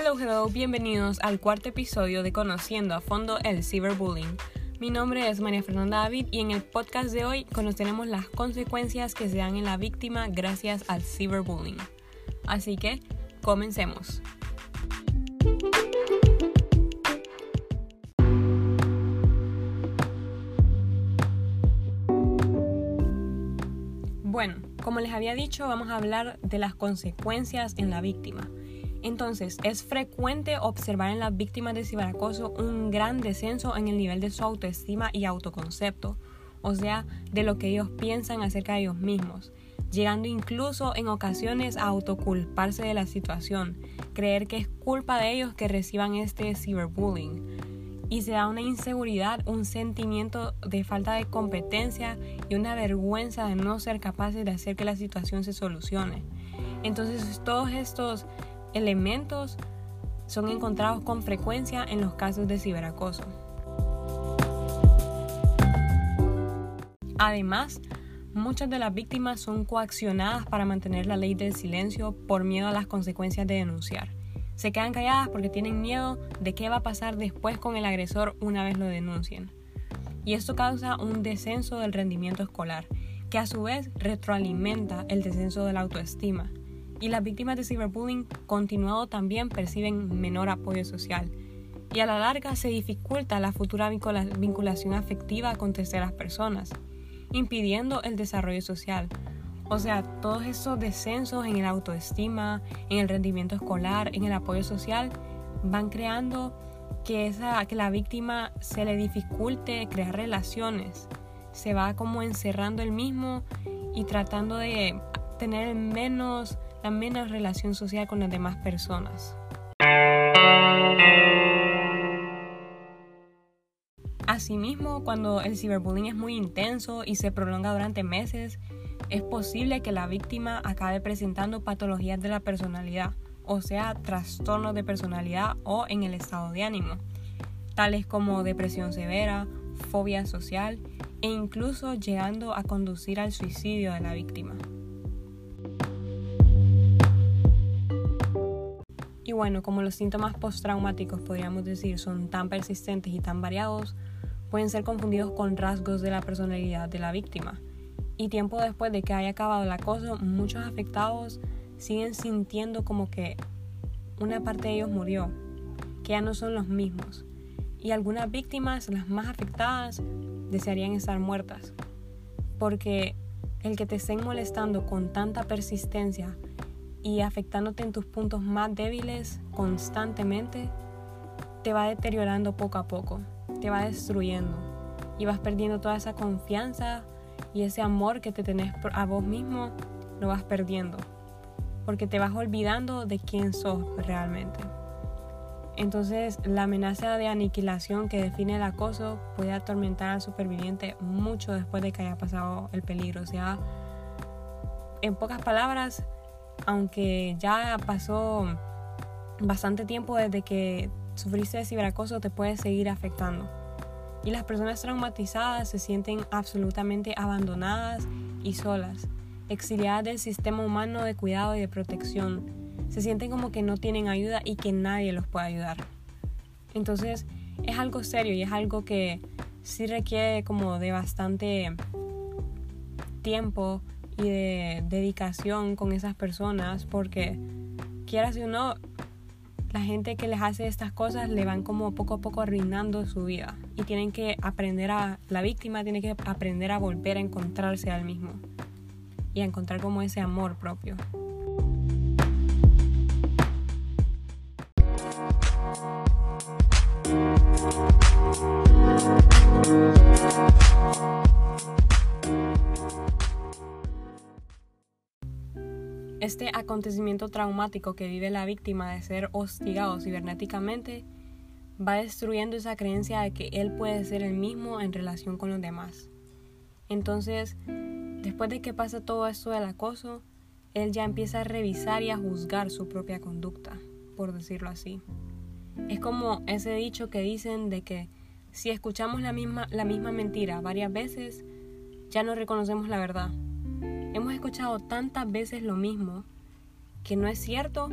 Hello, hello, bienvenidos al cuarto episodio de Conociendo a fondo el cyberbullying. Mi nombre es María Fernanda David y en el podcast de hoy conoceremos las consecuencias que se dan en la víctima gracias al cyberbullying. Así que, comencemos. Bueno, como les había dicho, vamos a hablar de las consecuencias en la víctima. Entonces, es frecuente observar en las víctimas de ciberacoso un gran descenso en el nivel de su autoestima y autoconcepto, o sea, de lo que ellos piensan acerca de ellos mismos, llegando incluso en ocasiones a autoculparse de la situación, creer que es culpa de ellos que reciban este ciberbullying. Y se da una inseguridad, un sentimiento de falta de competencia y una vergüenza de no ser capaces de hacer que la situación se solucione. Entonces todos estos elementos son encontrados con frecuencia en los casos de ciberacoso. Además, muchas de las víctimas son coaccionadas para mantener la ley del silencio por miedo a las consecuencias de denunciar. Se quedan calladas porque tienen miedo de qué va a pasar después con el agresor una vez lo denuncien. Y esto causa un descenso del rendimiento escolar, que a su vez retroalimenta el descenso de la autoestima y las víctimas de ciberbullying continuado también perciben menor apoyo social y a la larga se dificulta la futura vinculación afectiva con terceras personas, impidiendo el desarrollo social. O sea, todos esos descensos en el autoestima, en el rendimiento escolar, en el apoyo social, van creando que, esa, que la víctima se le dificulte crear relaciones. Se va como encerrando el mismo y tratando de tener menos la relación social con las demás personas. Asimismo, cuando el ciberbullying es muy intenso y se prolonga durante meses, es posible que la víctima acabe presentando patologías de la personalidad, o sea, trastornos de personalidad o en el estado de ánimo, tales como depresión severa, fobia social e incluso llegando a conducir al suicidio de la víctima. Bueno, como los síntomas postraumáticos podríamos decir son tan persistentes y tan variados, pueden ser confundidos con rasgos de la personalidad de la víctima. Y tiempo después de que haya acabado el acoso, muchos afectados siguen sintiendo como que una parte de ellos murió, que ya no son los mismos. Y algunas víctimas, las más afectadas, desearían estar muertas. Porque el que te estén molestando con tanta persistencia y afectándote en tus puntos más débiles constantemente, te va deteriorando poco a poco, te va destruyendo y vas perdiendo toda esa confianza y ese amor que te tenés a vos mismo, lo vas perdiendo, porque te vas olvidando de quién sos realmente. Entonces, la amenaza de aniquilación que define el acoso puede atormentar al superviviente mucho después de que haya pasado el peligro. O sea, en pocas palabras, aunque ya pasó bastante tiempo desde que sufriste de ciberacoso, te puede seguir afectando. Y las personas traumatizadas se sienten absolutamente abandonadas y solas, exiliadas del sistema humano de cuidado y de protección. Se sienten como que no tienen ayuda y que nadie los puede ayudar. Entonces es algo serio y es algo que sí requiere como de bastante tiempo y de dedicación con esas personas porque quieras o no, la gente que les hace estas cosas le van como poco a poco arruinando su vida y tienen que aprender a, la víctima tiene que aprender a volver a encontrarse al mismo y a encontrar como ese amor propio. Acontecimiento traumático que vive la víctima de ser hostigado cibernéticamente va destruyendo esa creencia de que él puede ser el mismo en relación con los demás. Entonces, después de que pasa todo esto del acoso, él ya empieza a revisar y a juzgar su propia conducta, por decirlo así. Es como ese dicho que dicen de que si escuchamos la misma, la misma mentira varias veces, ya no reconocemos la verdad. Hemos escuchado tantas veces lo mismo que no es cierto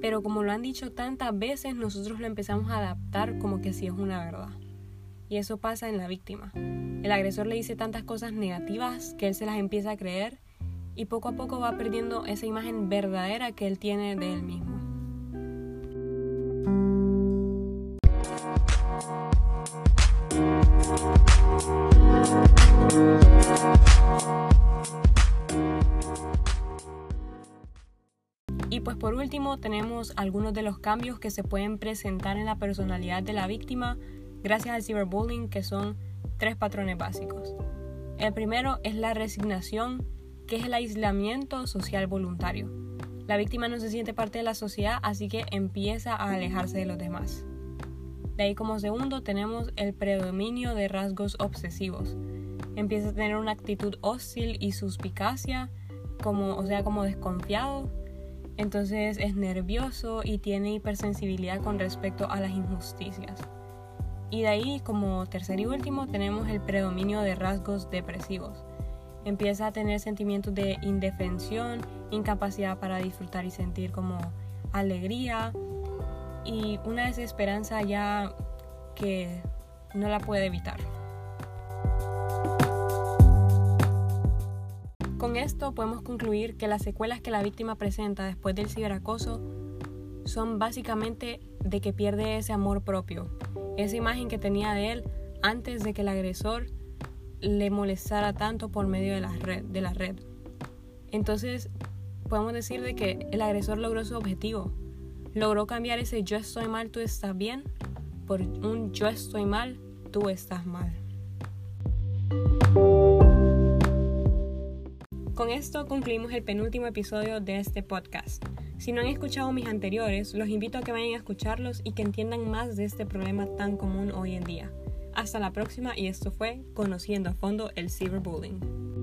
Pero como lo han dicho tantas veces, nosotros lo empezamos a adaptar como que si es una verdad. Y eso pasa en la víctima. El agresor le dice tantas cosas negativas que él se las empieza a creer y poco a poco va perdiendo esa imagen verdadera que él tiene de él mismo. Y pues por último tenemos algunos de los cambios que se pueden presentar en la personalidad de la víctima gracias al cyberbullying que son tres patrones básicos. El primero es la resignación, que es el aislamiento social voluntario. La víctima no se siente parte de la sociedad, así que empieza a alejarse de los demás. De ahí como segundo tenemos el predominio de rasgos obsesivos. Empieza a tener una actitud hostil y suspicacia, como, o sea, como desconfiado. Entonces es nervioso y tiene hipersensibilidad con respecto a las injusticias. Y de ahí, como tercer y último, tenemos el predominio de rasgos depresivos. Empieza a tener sentimientos de indefensión, incapacidad para disfrutar y sentir como alegría y una desesperanza ya que no la puede evitar. Con esto podemos concluir que las secuelas que la víctima presenta después del ciberacoso son básicamente de que pierde ese amor propio, esa imagen que tenía de él antes de que el agresor le molestara tanto por medio de la red. Entonces, podemos decir de que el agresor logró su objetivo. Logró cambiar ese yo estoy mal, tú estás bien por un yo estoy mal, tú estás mal. Con esto concluimos el penúltimo episodio de este podcast. Si no han escuchado mis anteriores, los invito a que vayan a escucharlos y que entiendan más de este problema tan común hoy en día. Hasta la próxima y esto fue Conociendo a fondo el cyberbullying.